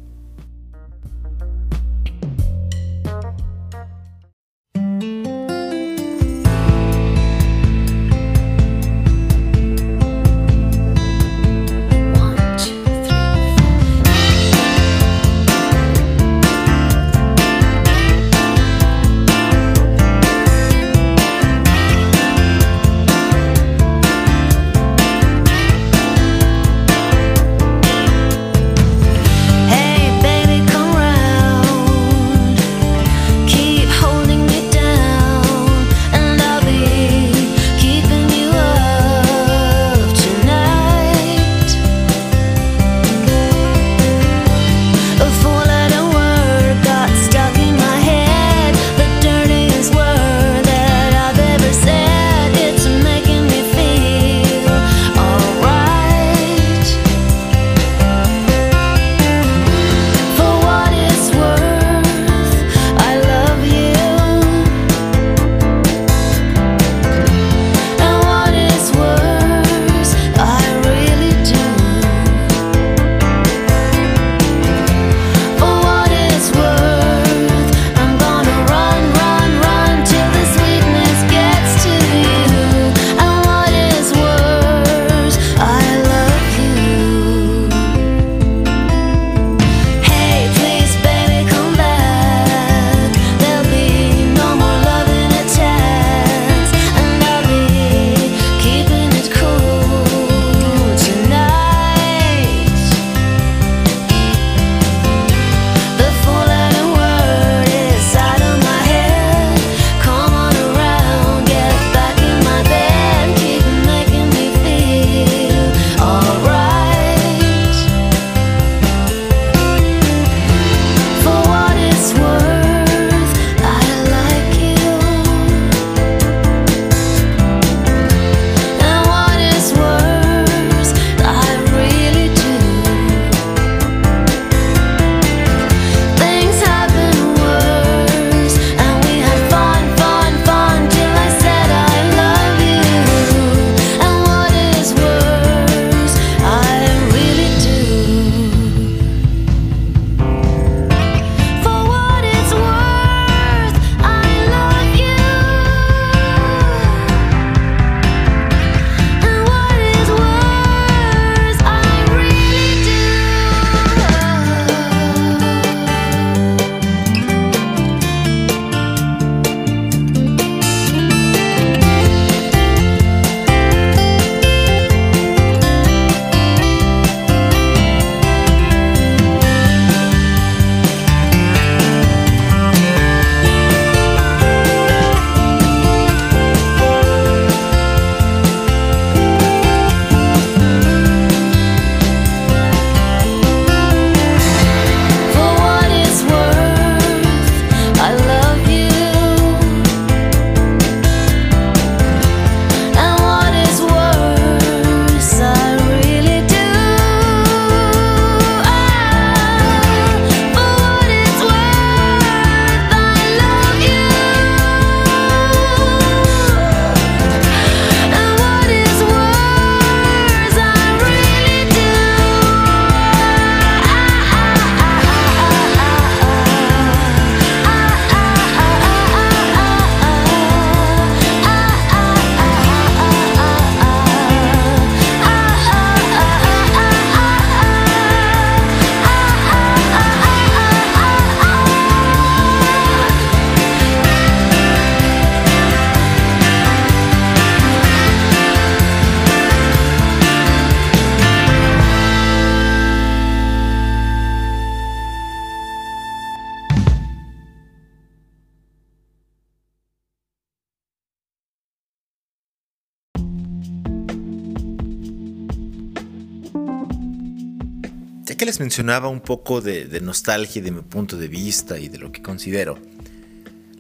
Mencionaba un poco de, nostalgia de mi punto de vista y de lo que considero.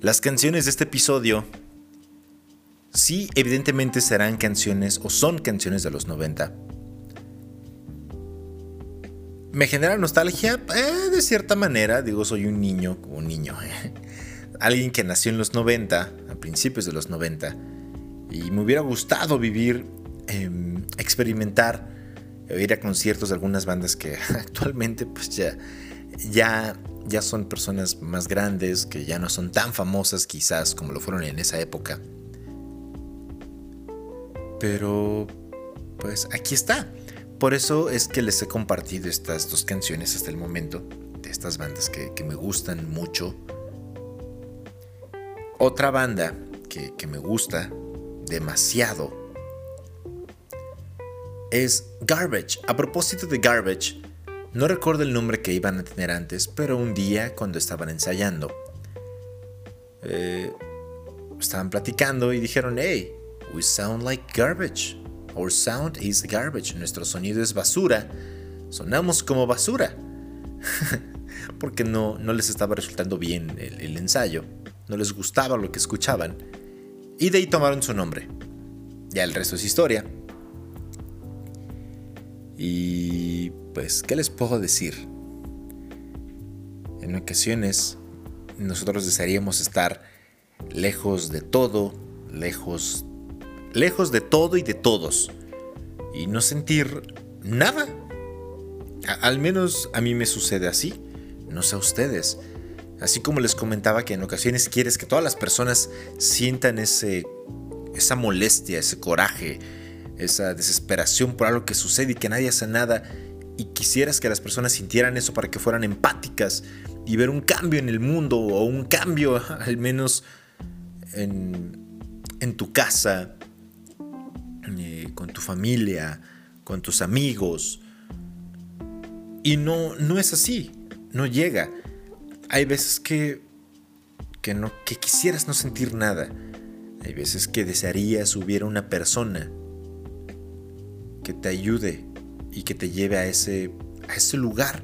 Las canciones de este episodio sí evidentemente serán canciones o son canciones de los 90. Me genera nostalgia eh, de cierta manera, digo, soy un niño, un niño, alguien que nació en los 90, a principios de los 90, y me hubiera gustado vivir, em, experimentar, ir a conciertos de algunas bandas que actualmente pues ya, ya, ya son personas más grandes, que ya no son tan famosas quizás como lo fueron en esa época. Pero, pues aquí está. Por eso es que les he compartido estas dos canciones hasta el momento, de estas bandas que, me gustan mucho. Otra banda que, que me gusta demasiado es Garbage. A propósito de Garbage, no recuerdo el nombre que iban a tener antes, pero un día cuando estaban ensayando, eh, estaban platicando y dijeron, hey, we sound like garbage. Our sound is garbage. Nuestro sonido es basura. Sonamos como basura. Porque no, no les estaba resultando bien el, el ensayo. No les gustaba lo que escuchaban. Y de ahí tomaron su nombre. Ya el resto es historia. Y pues, ¿qué les puedo decir? En ocasiones nosotros desearíamos estar lejos de todo, lejos, lejos de todo y de todos, y no sentir nada. al menos a mí me sucede así, no sé a ustedes. Así como les comentaba que en ocasiones quieres que todas las personas sientan ese, esa molestia, ese coraje, esa desesperación por algo que sucede y que nadie hace nada. Y quisieras que las personas sintieran eso para que fueran empáticas y ver un cambio en el mundo o un cambio al menos en, tu casa, eh, con tu familia, con tus amigos. Y no, no es así, no llega. Hay veces que, que, no, que quisieras no sentir nada. Hay veces que desearías hubiera una persona te ayude y que te lleve a ese, a ese lugar.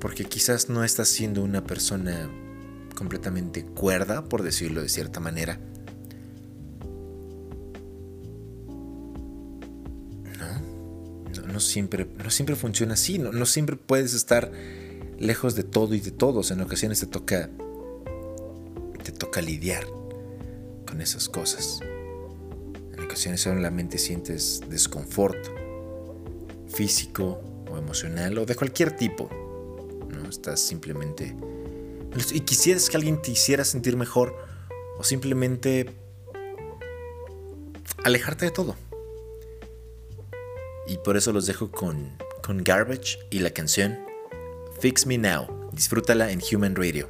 Porque quizás no estás siendo una persona completamente cuerda, por decirlo de cierta manera. No, no, siempre, no siempre funciona así, no, no siempre puedes estar lejos de todo y de todos. En ocasiones te toca, te toca lidiar con esas cosas ocasiones solamente sientes desconfort físico o emocional o de cualquier tipo. ¿no? Estás simplemente... Y quisieras que alguien te hiciera sentir mejor o simplemente alejarte de todo. Y por eso los dejo con, con Garbage y la canción Fix Me Now. Disfrútala en Human Radio.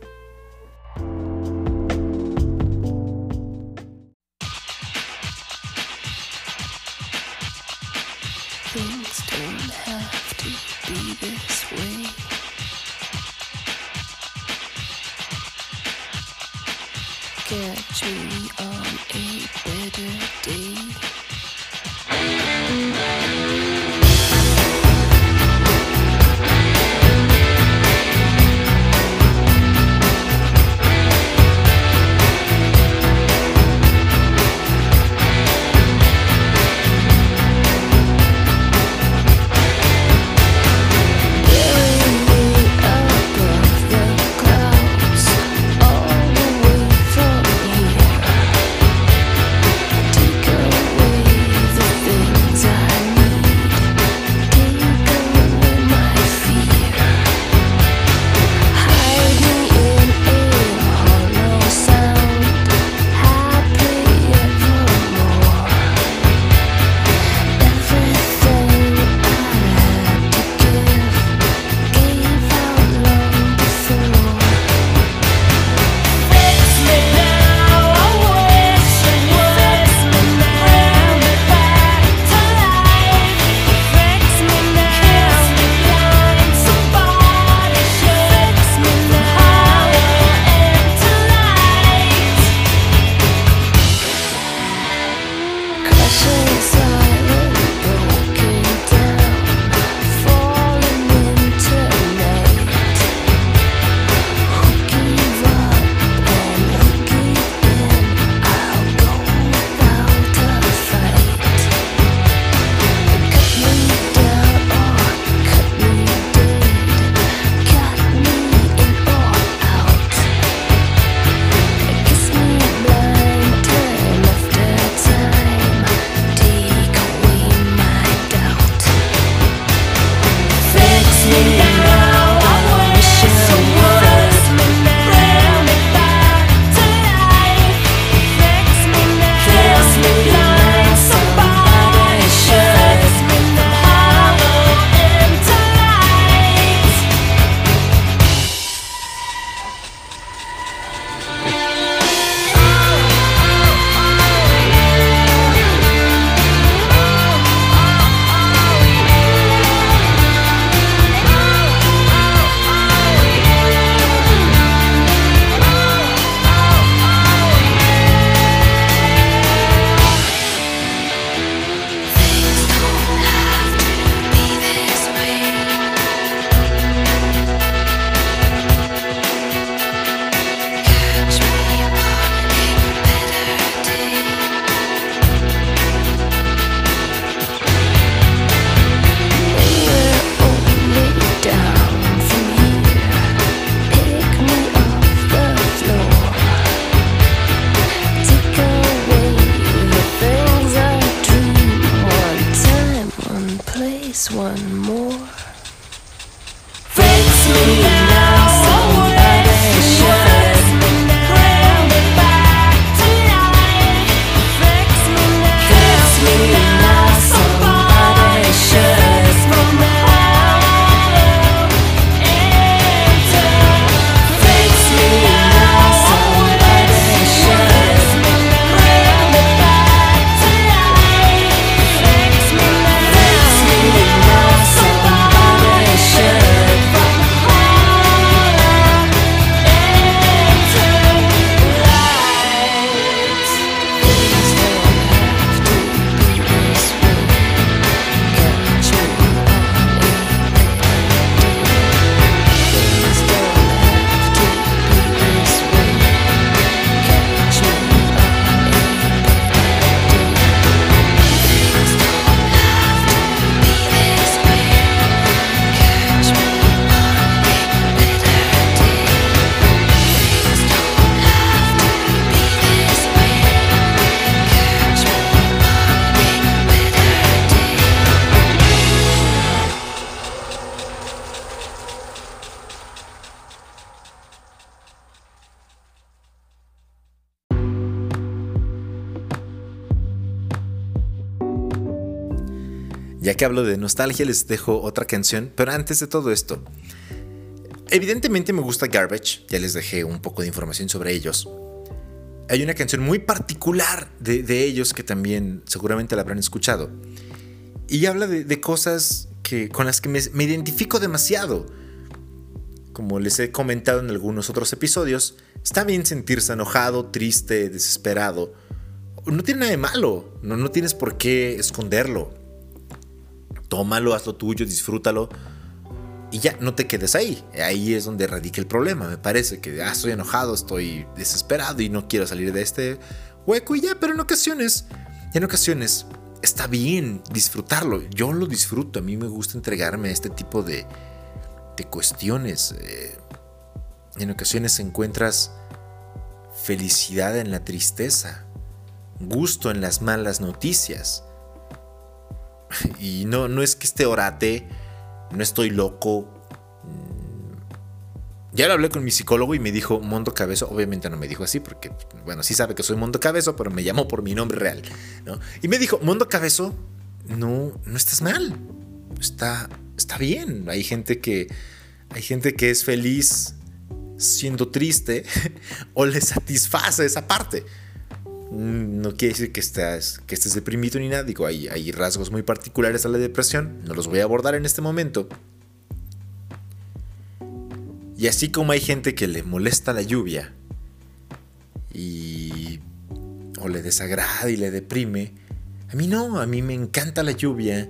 Que hablo de nostalgia, les dejo otra canción, pero antes de todo esto, evidentemente me gusta Garbage, ya les dejé un poco de información sobre ellos. Hay una canción muy particular de, ellos que también seguramente la habrán escuchado. Y habla de, cosas que, con las que me, identifico demasiado. Como les he comentado en algunos otros episodios, está bien sentirse enojado, triste, desesperado. No tiene nada de malo, no tienes por qué esconderlo. Tómalo, hazlo tuyo, disfrútalo y ya no te quedes ahí. Ahí es donde radica el problema. Me parece que ah, estoy enojado, estoy desesperado y no quiero salir de este hueco y ya, pero en ocasiones, en ocasiones está bien disfrutarlo. Yo lo disfruto, a mí me gusta entregarme a este tipo de, de cuestiones. Eh, en ocasiones encuentras felicidad en la tristeza, gusto en las malas noticias. Y no, no es que esté orate, no estoy loco. Ya lo hablé con mi psicólogo y me dijo Mondo Cabezo. Obviamente no me dijo así porque, bueno, sí sabe que soy Mondo Cabezo, pero me llamó por mi nombre real. Y me dijo, Mondo Cabezo, no, no estás mal. Está, está bien. Hay gente que, hay gente que es feliz siendo triste o le satisface esa parte. Mm, no quiere decir que estés, que estés deprimido ni nada. Digo, hay, hay rasgos muy particulares a la depresión. No los voy a abordar en este momento. Y así como hay gente que le molesta la lluvia y o le desagrada y le deprime, a mí no, a mí me encanta la lluvia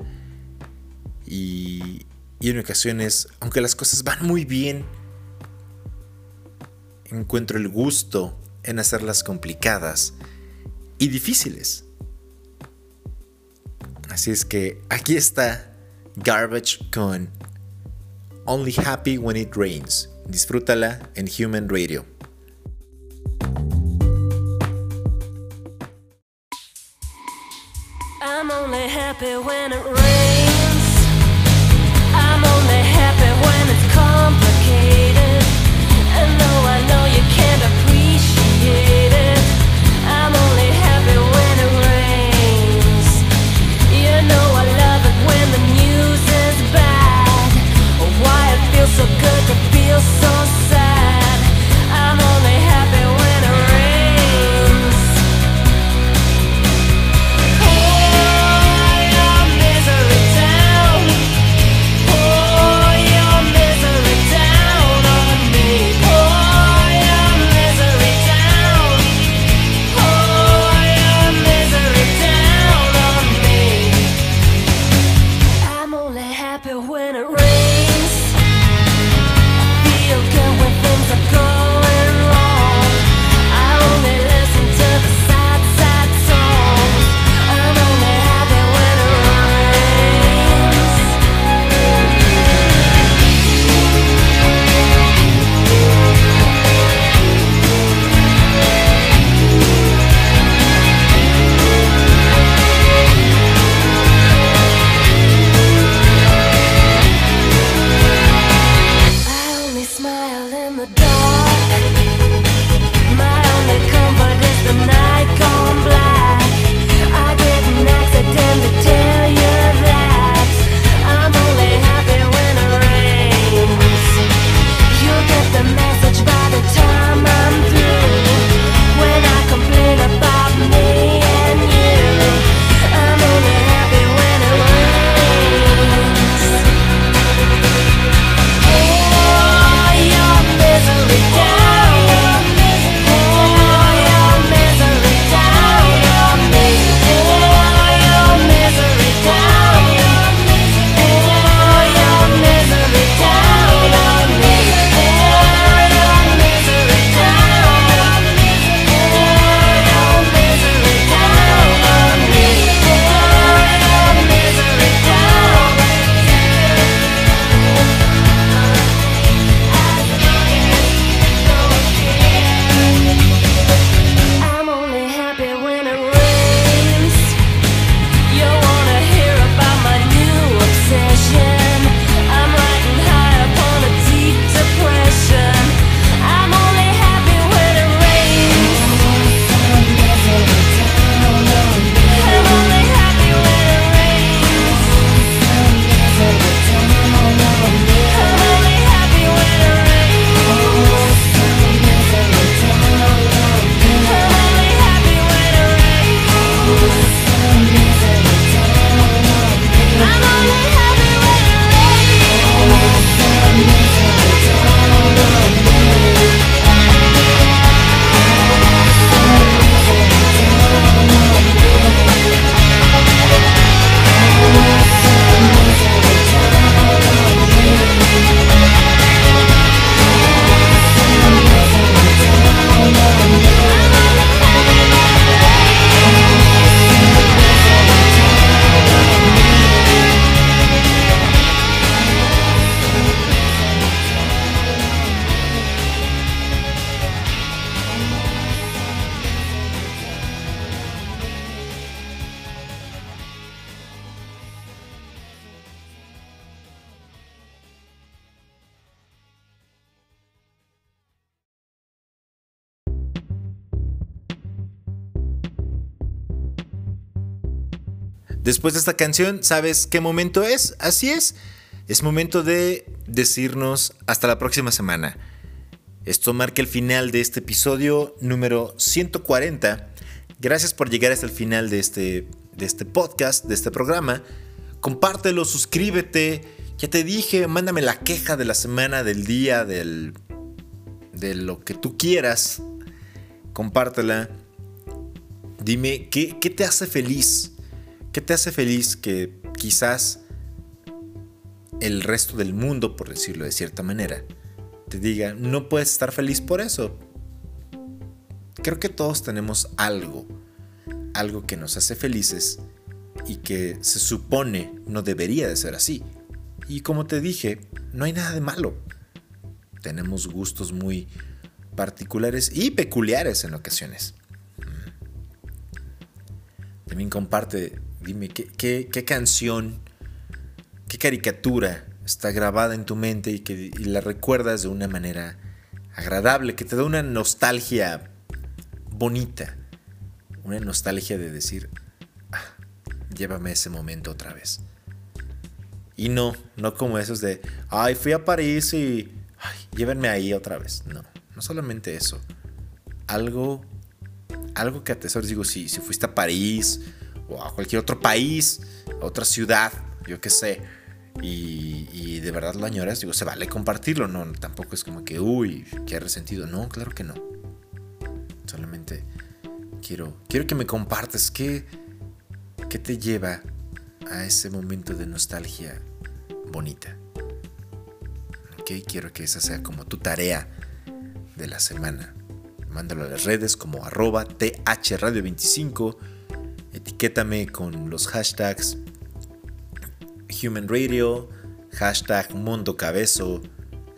y, y en ocasiones, aunque las cosas van muy bien, encuentro el gusto en hacerlas complicadas y difíciles. Así es que aquí está Garbage con Only Happy When It Rains. Disfrútala en Human Radio. I'm only happy when it rains. Feel so Después de esta canción, ¿sabes qué momento es? Así es. Es momento de decirnos hasta la próxima semana. Esto marca el final de este episodio número 140. Gracias por llegar hasta el final de este, de este podcast, de este programa. Compártelo, suscríbete. Ya te dije, mándame la queja de la semana, del día, del, de lo que tú quieras. Compártela. Dime, ¿qué, ¿qué te hace feliz? ¿Qué te hace feliz que quizás el resto del mundo, por decirlo de cierta manera, te diga, no puedes estar feliz por eso? Creo que todos tenemos algo, algo que nos hace felices y que se supone no debería de ser así. Y como te dije, no hay nada de malo. Tenemos gustos muy particulares y peculiares en ocasiones. También comparte Dime, ¿qué, canción, qué caricatura está grabada en tu mente y que la recuerdas de una manera agradable, que te da una nostalgia bonita? Una nostalgia de decir, ah, llévame ese momento otra vez. Y no, no como esos de, ay, fui a París y, ay, llévenme ahí otra vez. No, no solamente eso. Algo, algo que atesores, digo, si, si fuiste a París o a cualquier otro país, a otra ciudad, yo qué sé, y, de verdad lo añoras, digo, se vale compartirlo, no, tampoco es como que, uy, qué resentido, no, claro que no. Solamente quiero, quiero que me compartas qué, qué te lleva a ese momento de nostalgia bonita. Ok, quiero que esa sea como tu tarea de la semana. Mándalo a las redes como arroba thradio25 etiquétame con los hashtags Human Radio, hashtag Mundo Cabezo,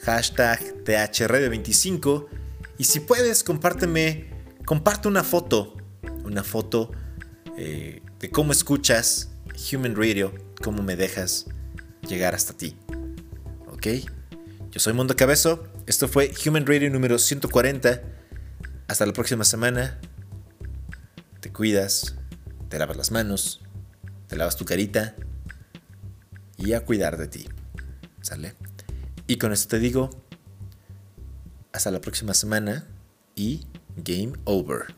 hashtag THRadio25 y si puedes compárteme, comparte una foto, una foto eh, de cómo escuchas Human Radio, cómo me dejas llegar hasta ti. ¿Ok? Yo soy Mundo Cabezo, esto fue Human Radio número 140. Hasta la próxima semana. Te cuidas te lavas las manos, te lavas tu carita y a cuidar de ti. ¿Sale? Y con esto te digo, hasta la próxima semana y game over.